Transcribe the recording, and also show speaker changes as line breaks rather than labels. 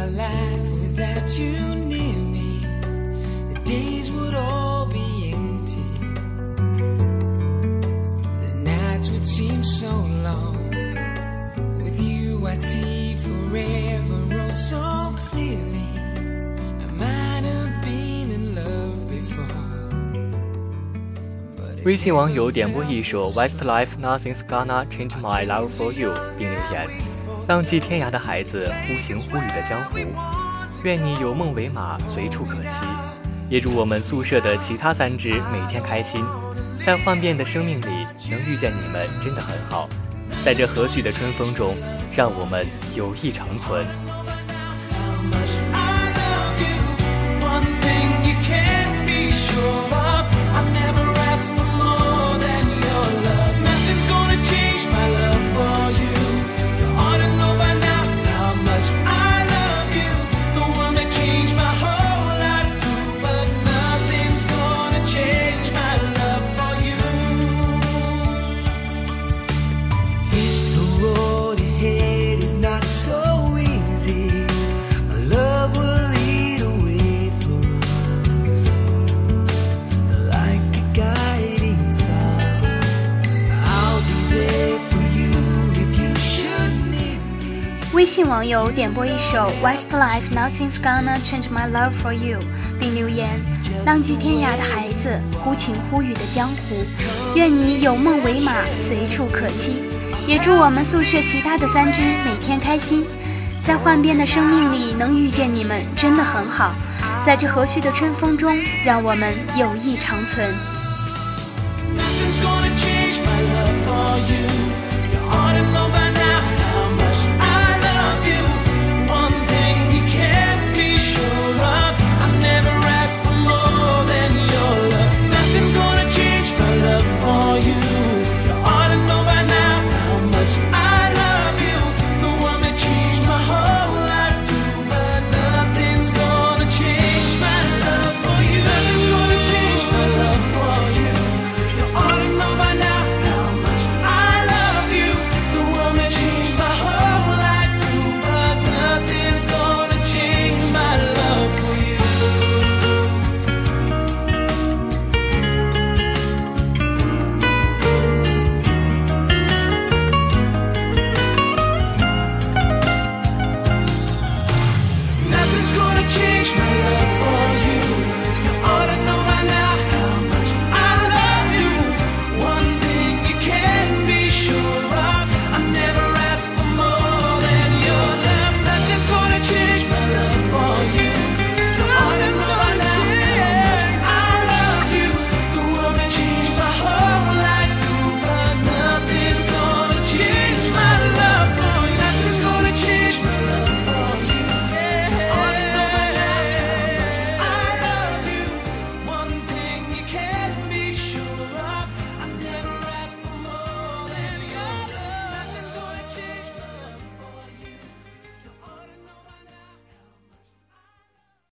my life without you near me. The days would all be empty. The nights would seem so long. With you, I see forever oh so clearly. I might have been in love before. but it
微信网友点播一首 Westlife Nothing's Gonna Change My Love for You，并留言： 浪迹天涯的孩子，忽晴忽雨的江湖，愿你有梦为马，随处可栖。也祝我们宿舍的其他三只每天开心，在幻变的生命里能遇见你们真的很好。在这和煦的春风中，让我们友谊长存。
微信网友点播一首 Westlife Nothing's Gonna Change My Love for You，并留言：浪迹天涯的孩子，忽晴忽雨的江湖，愿你有梦为马，随处可栖。也祝我们宿舍其他的三只每天开心，在幻变的生命里能遇见你们真的很好。在这和煦的春风中，让我们友谊长存。